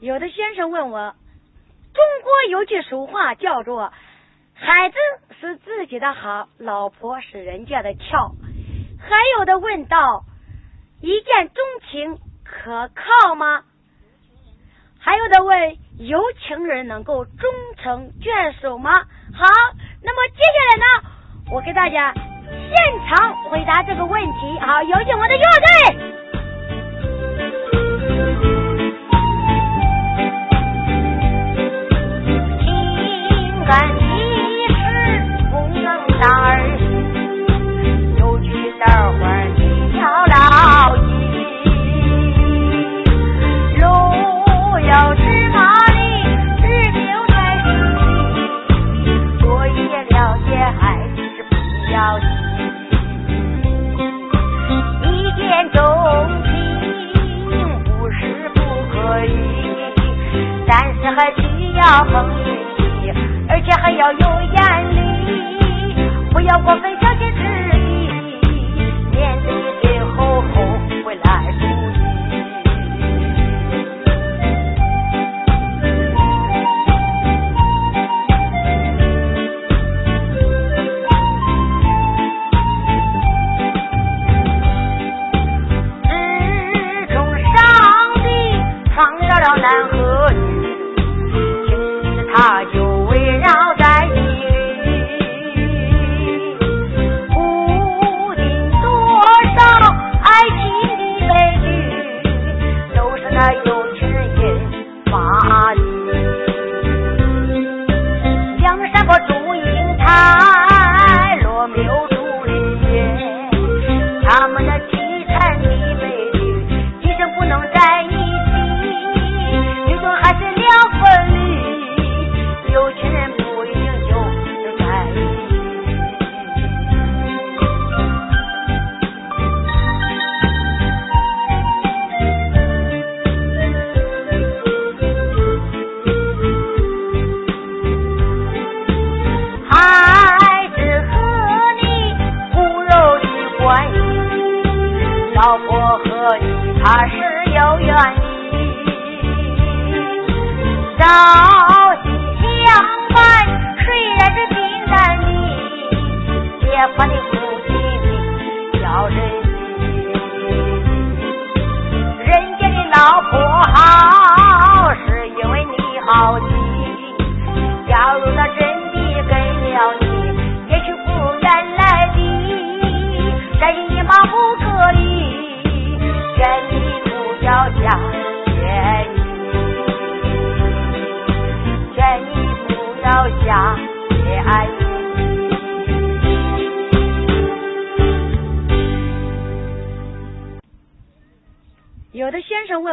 有的先生问我，中国有句俗话叫做“孩子是自己的好，老婆是人家的俏”，还有的问道：“一见钟情可靠吗？”还有的问：“有情人能够终成眷属吗？”好，那么接下来呢，我给大家现场回答这个问题。好，有请我的乐队。朝夕相伴，虽然是平淡的，别怕你夫妻的叫人稀。人家的老婆好，是因为你好奇。假如他真的跟了你，也许不如原来的。但是你忙不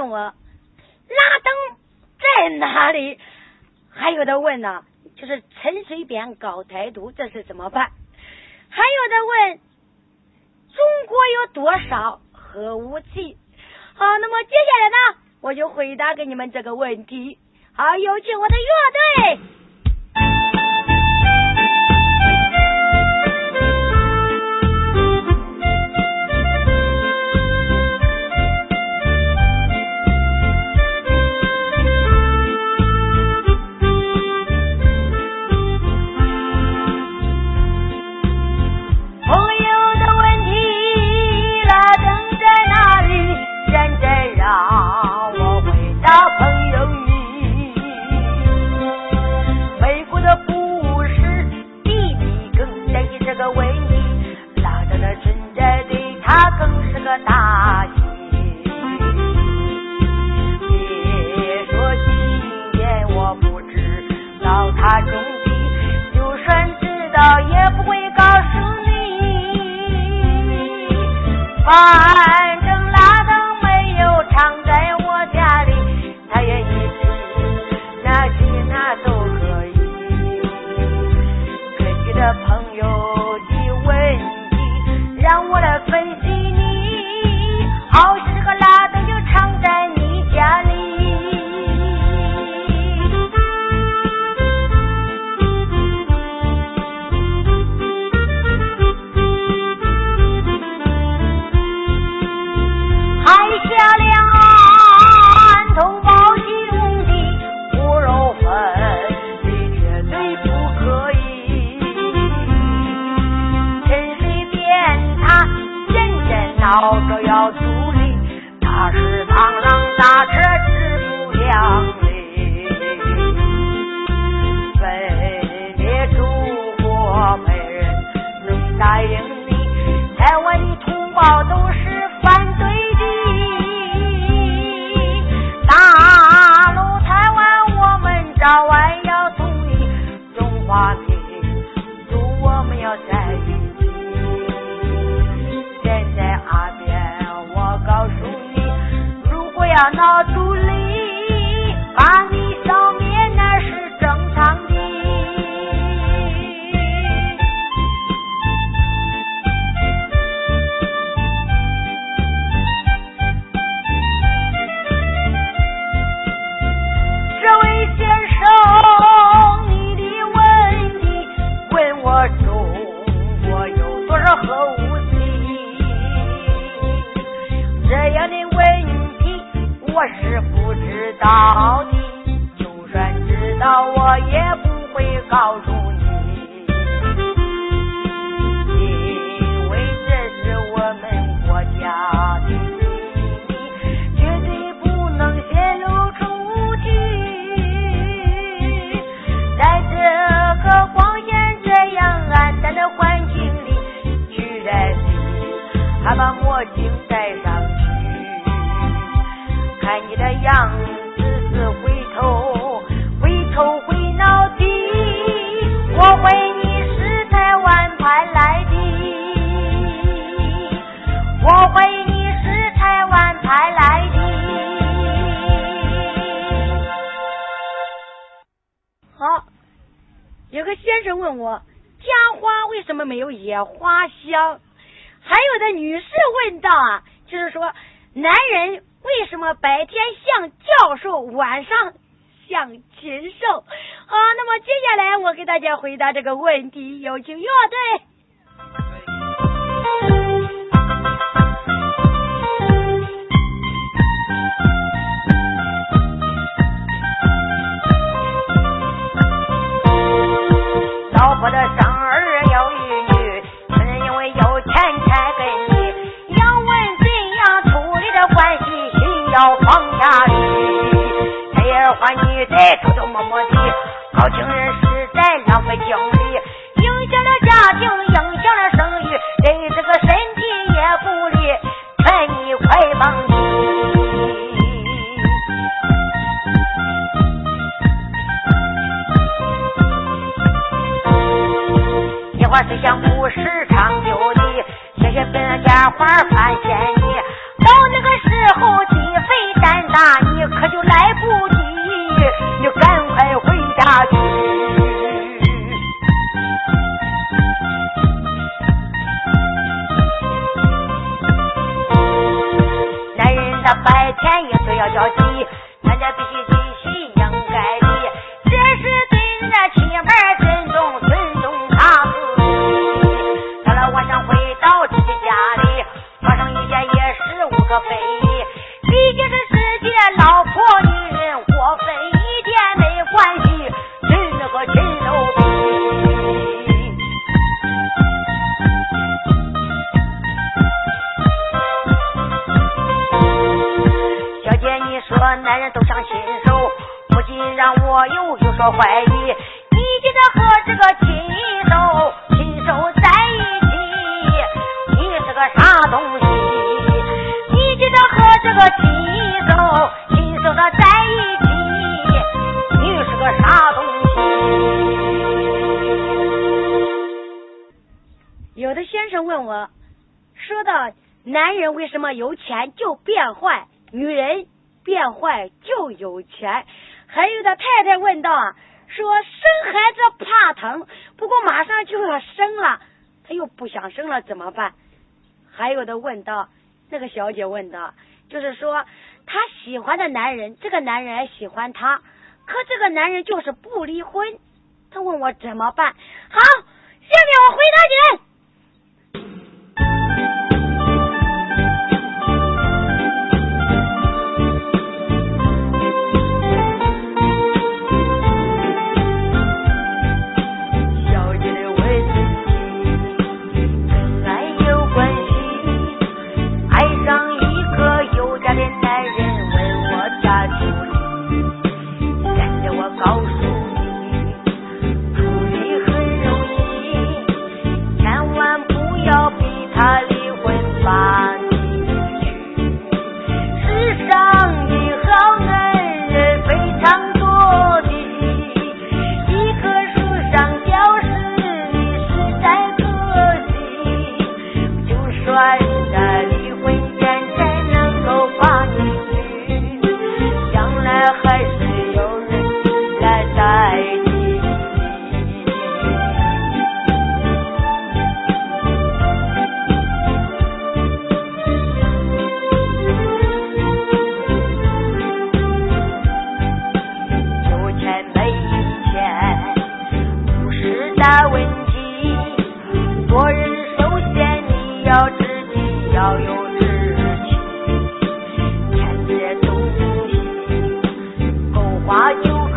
问我，拉登在哪里？还有的问呢，就是陈水扁搞台独，这是怎么办？还有的问，中国有多少核武器？好，那么接下来呢，我就回答给你们这个问题。好，有请我的乐队。个打击。别说今天我不知道他终极，就算知道也不会告诉你。反正拉登没有藏在我家里，他愿意吃那去那都可以。根据这朋友宝都是我是不知道的，就算知道我也不会告诉你，因为这是我们国家的秘密，绝对不能泄露出去。在这个光线这样暗淡的环境里，居然你还把墨镜戴上有个先生问我，家花为什么没有野花香？还有的女士问道啊，就是说，男人为什么白天像教授，晚上像禽兽？好，那么接下来我给大家回答这个问题，有请乐队。个啥东西？你觉得和这个禽兽、禽兽的在一起，你是个啥东西？有的先生问我，说到男人为什么有钱就变坏，女人变坏就有钱？还有的太太问道啊，说生孩子怕疼，不过马上就要生了，他又不想生了怎么办？还有的问到，那个小姐问的，就是说她喜欢的男人，这个男人还喜欢她，可这个男人就是不离婚，她问我怎么办？好，下面我回答你。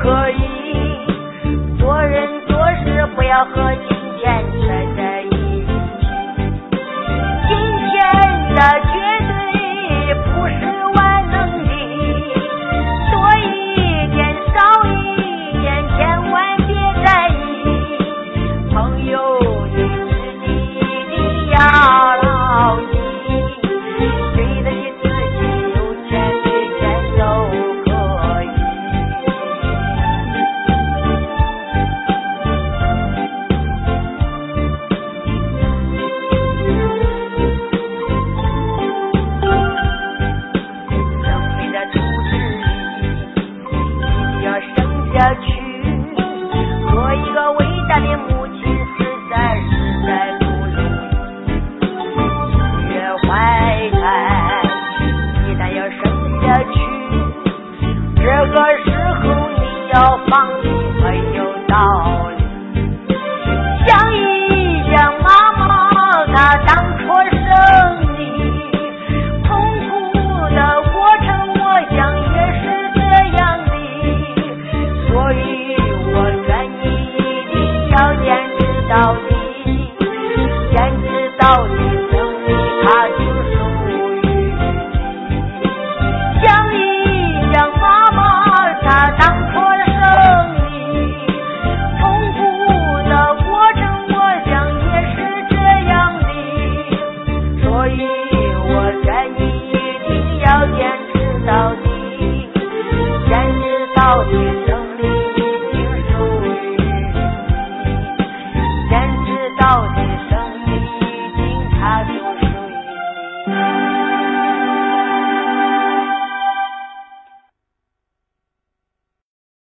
可以做人做事不要喝酒。一个伟大的